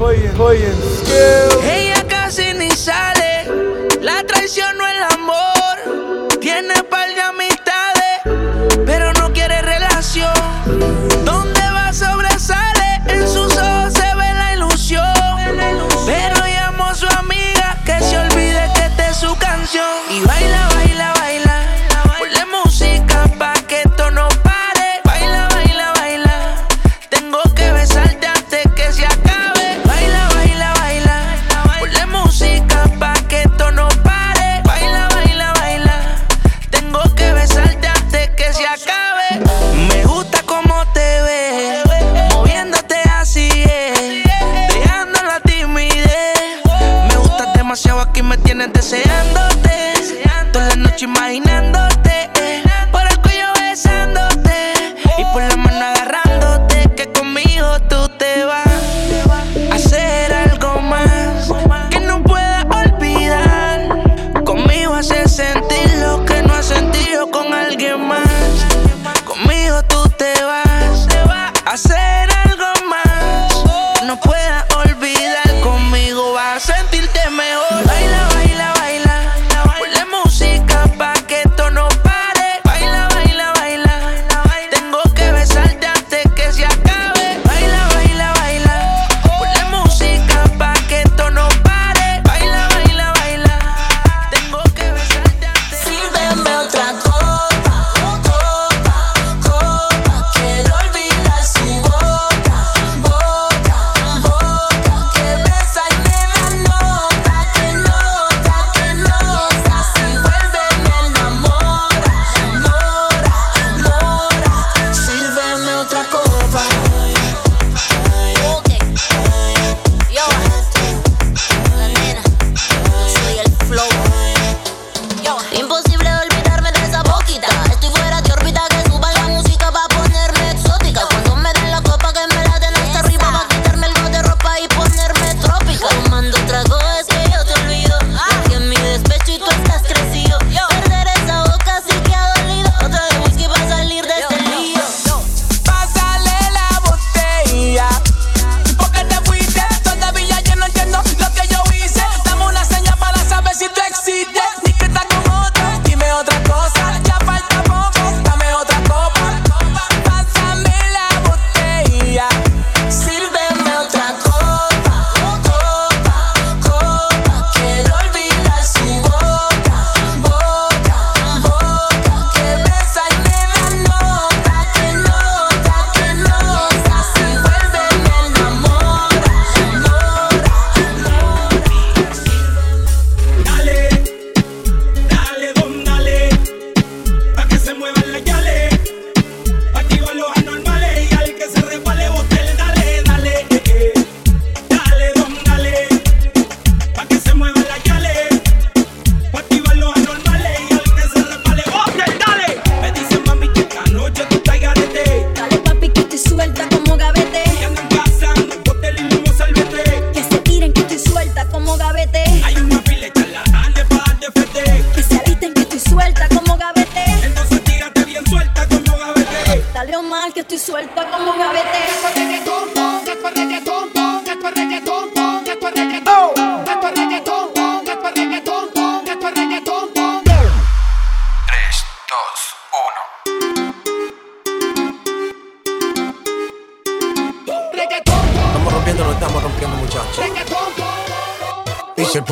Oye, oye, oye. Ella casi ni sale. La traición no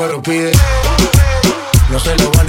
pero pide. No se lo va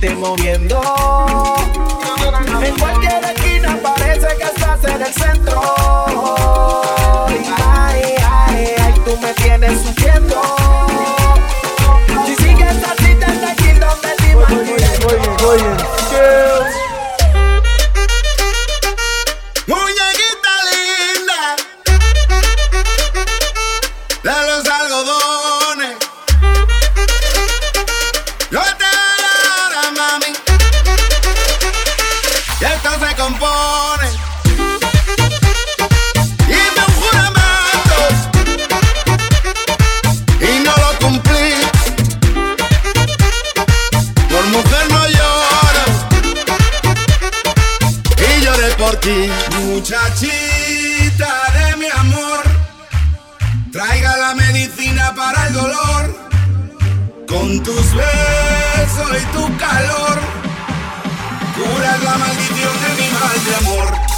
esté moviendo. En cualquier esquina parece que estás en el centro. Muchachita de mi amor, traiga la medicina para el dolor. Con tus besos y tu calor, curas la maldición de mi mal de amor.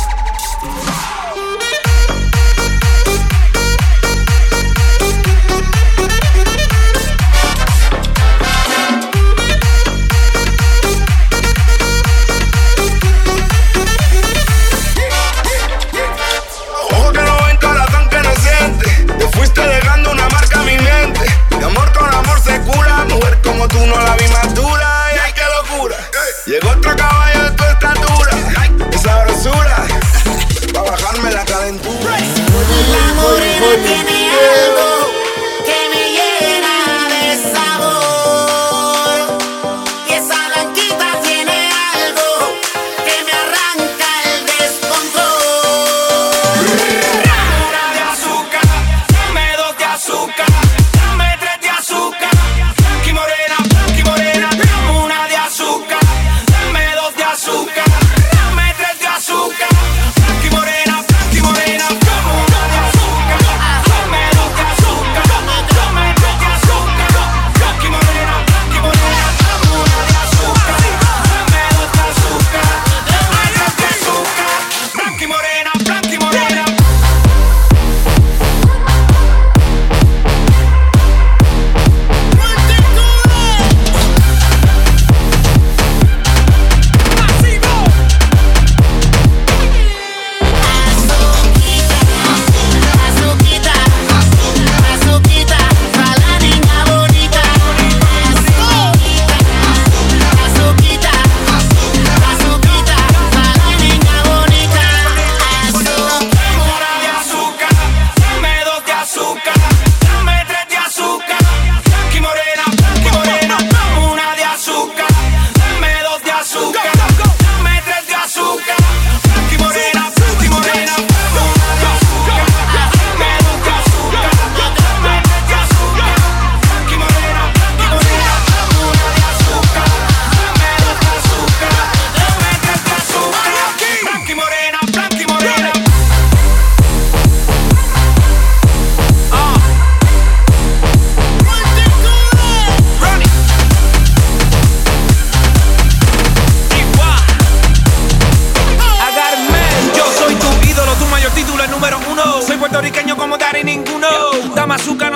como tú no la vi más dura. Y ay, qué locura. Llegó otro caballo de tu estatura. Y sabrosura. Para bajarme la calentura. La morena tiene algo.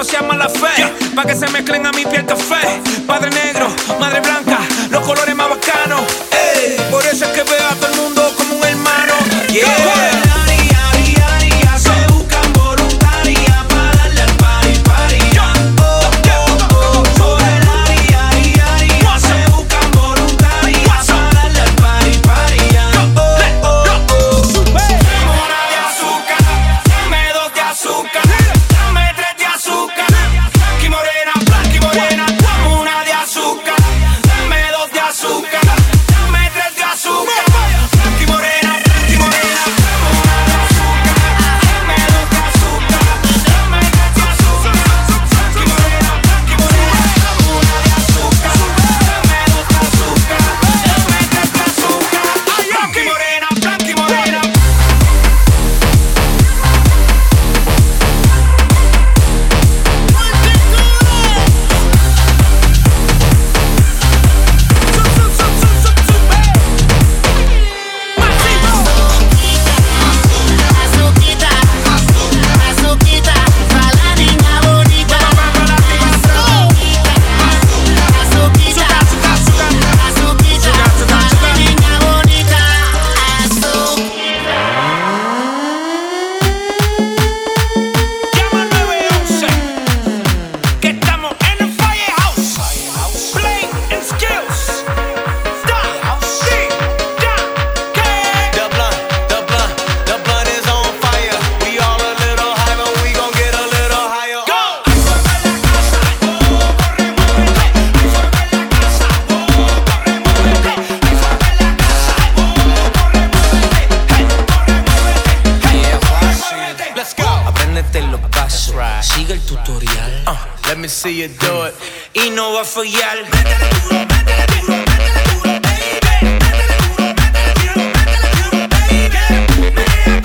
sea mala fe. Pa' que se mezclen a mi piel café. Padre negro, madre blanca, los colores más bacanos. sigue el tutorial. Uh, let me see you do it. Y no va a fallar. Métale duro, métele duro, métele duro, baby. Métele duro, métele duro, métele duro, baby.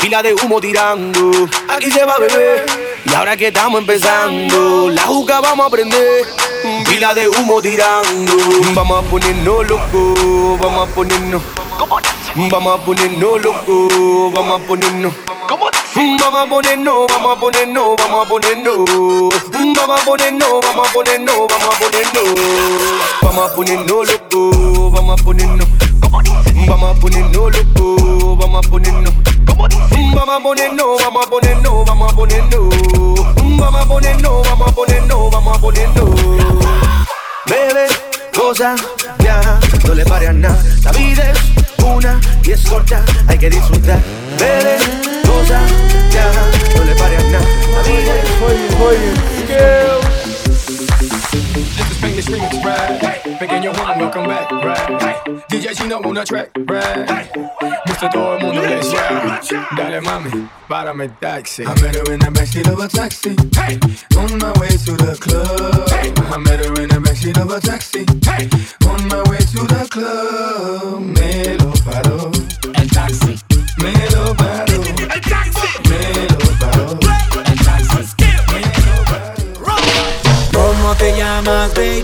Pila de humo tirando. Aquí se va bebé. Y ahora que estamos empezando La juca vamos a prender Pila de humo tirando. Vamos a ponernos loco Vamos a ponernos. Vamos a ponernos loco Vamos a ponernos. Vamos a ponernos, vamos a ponernos, vamos a ponernos. Vamos a ponernos, vamos a ponernos, vamos a ponernos. Vamos a ponernos loco, vamos a ponernos Vamos a ponernos loco, vamos a ponernos Vamos a ponernos, vamos a ponernos, vamos a ponernos Vamos a ponernos, vamos a ponernos, vamos a ponernos Bebe, goza, viaja, no le pare a nada. La vida es una y es corta, hay que disfrutar. Bebe, goza, viaja, no le pare a nada. La vida es This is Spanish remix, right? Pequeño Juan, welcome back, right? DJ Chino, una track, right? Mr. Todo el mundo decía, dale mami, párame el taxi. I met her in the backseat of a taxi, hey, on my way to the club. I met her in the backseat of a taxi, hey, on my way to the club. Me lo paró, el taxi.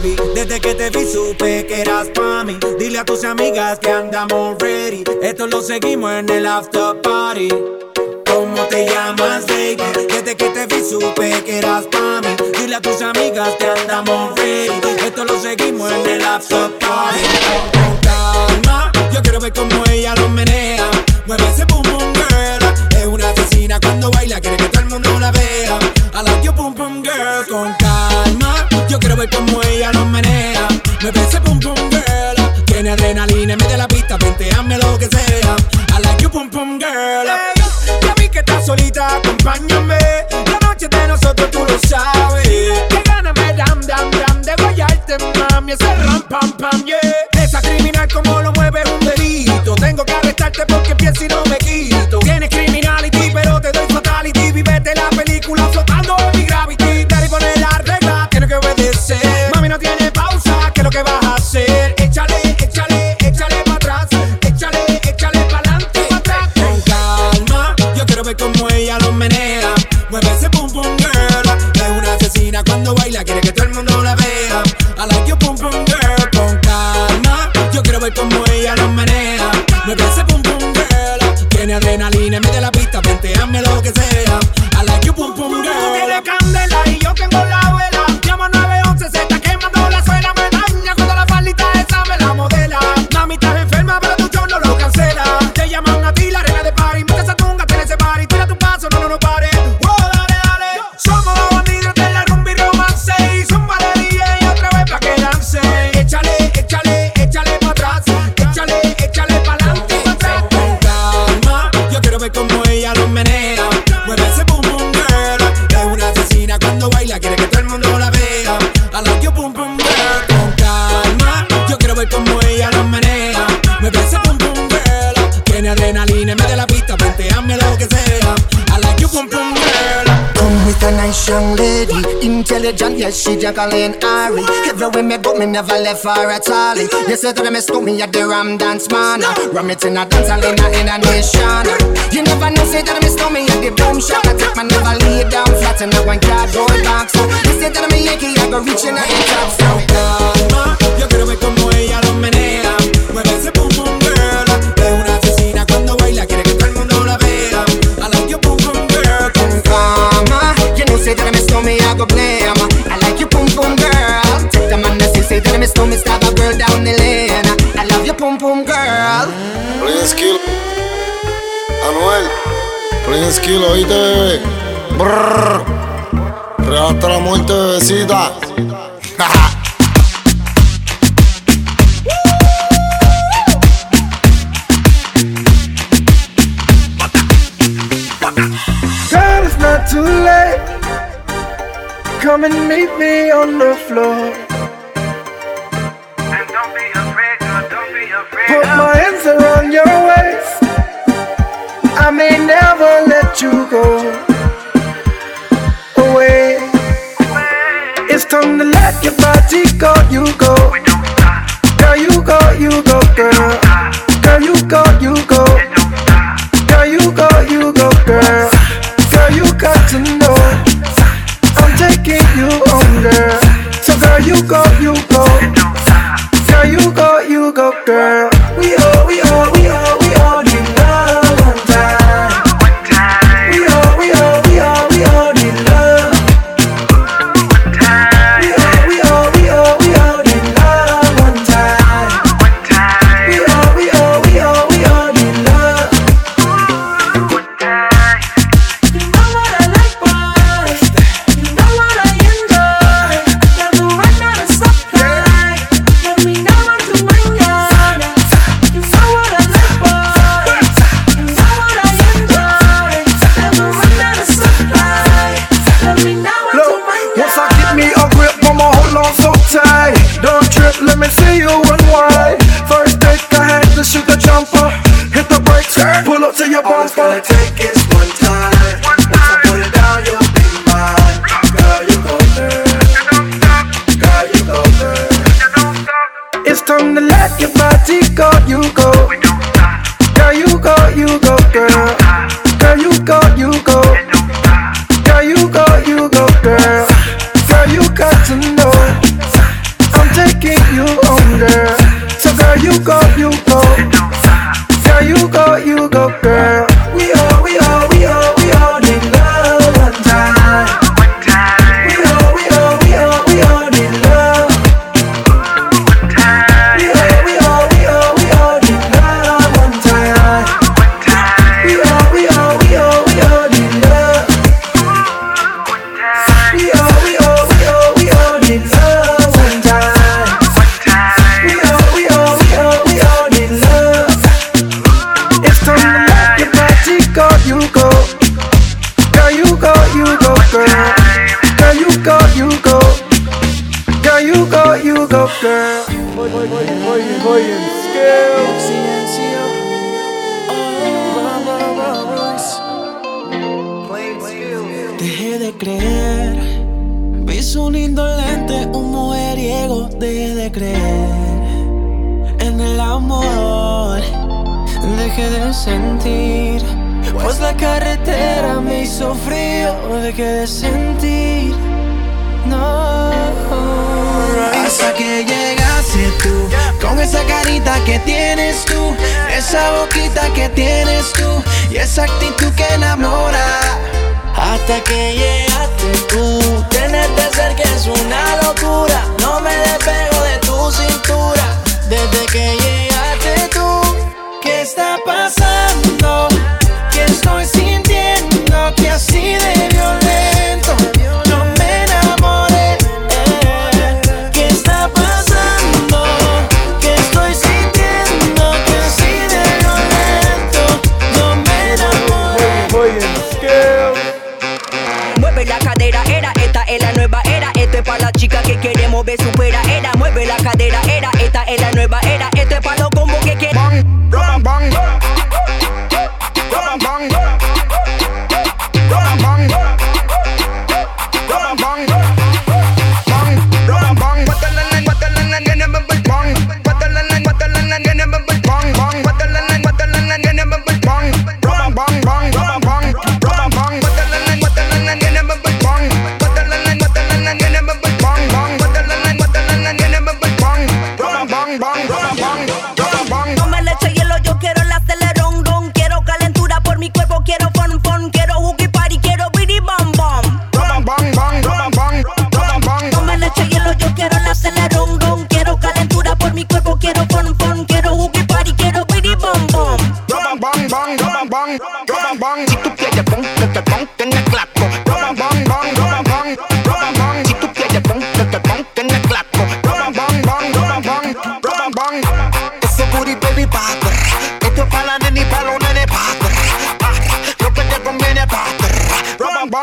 Desde que te vi supe que eras pa' mí. Dile a tus amigas que andamos ready. Esto lo seguimos en el after party. ¿Cómo te llamas, baby? Desde que te vi supe que eras pa' mí. Dile a tus amigas que andamos ready. Esto lo seguimos en el after party. Calma, yo quiero ver cómo ella lo menea. Mueve ese boom boom girl. Es una asesina cuando baila, quiere que todo el mundo la vea. ver cómo ella nos menea. Me parece pum pum girl. Tiene adrenalina, mete la pista, penteame lo que sea. I like you pum pum girl. Hey, ya vi que estás solita, acompáñame. La noche de nosotros tú lo sabes. Que gana me dam dam dam de guayarte, mami. Ese ram pam pam. Yes, she juggling Ari. Everywhere me go, me never left her at all. You say that me stole me at the Ram Dance Man. Ram it in a dance hall in a, in a nation. You never know, say that me stole me at the Boom Shop. I take my never lay down flat in a one cardboard box. You say that me Yankee, I go reaching a the top. So, me me stab a girl down the lane. I love your pum pum girl. Please kill. Anuel. Please kill, oíste, bebé. Brrr. Hasta la muerte, bebecita. Girl, it's not too late. Come and meet me on the floor. put my hands around your waist. I may never let you go away. It's time to let your body go, you go. Girl, you go, you go, girl. Girl, you go, you go. Girl, you go, you go, girl. Girl, you got to know I'm taking you home, girl. So girl, you go, you go. Girl, you go, you go, girl we oh, we oh. no. Hasta que llegaste tú, con esa carita que tienes tú, esa boquita que tienes tú y esa actitud que enamora. Hasta que llegaste tú, tenerte cerca es una locura, no me despego de tu cintura. Desde que llegaste tú, ¿qué está pasando? Que estoy sin Mueve, supera, era, mueve la cadera, era, esta es la nueva era, esto es para los combos que quieran.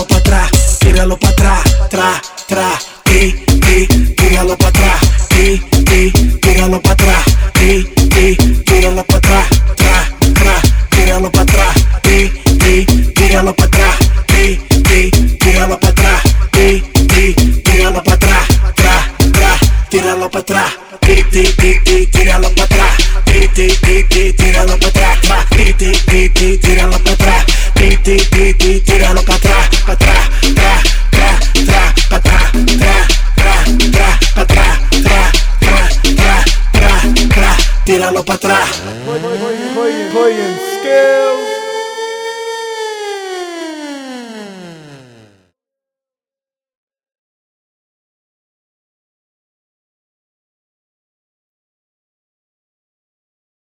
Tíralo para atrás, tíralo para atrás, tra, tra, ti, ti, tíralo para atrás, ti, ti, tíralo para atrás, ti, ti, tíralo para atrás, tra, tra, tíralo para atrás, ti, ti, tíralo para atrás, ti, ti, tíralo para atrás, ti, ti, tíralo para atrás, tra, tra, tíralo para atrás, ti, ti, ti, ti, tíralo para atrás, ti, ti, ti, ti, tíralo para atrás, ti, ti, ti, ti, tíralo para atrás, ti, ti, ti, ti, tíralo para atrás, pra trás.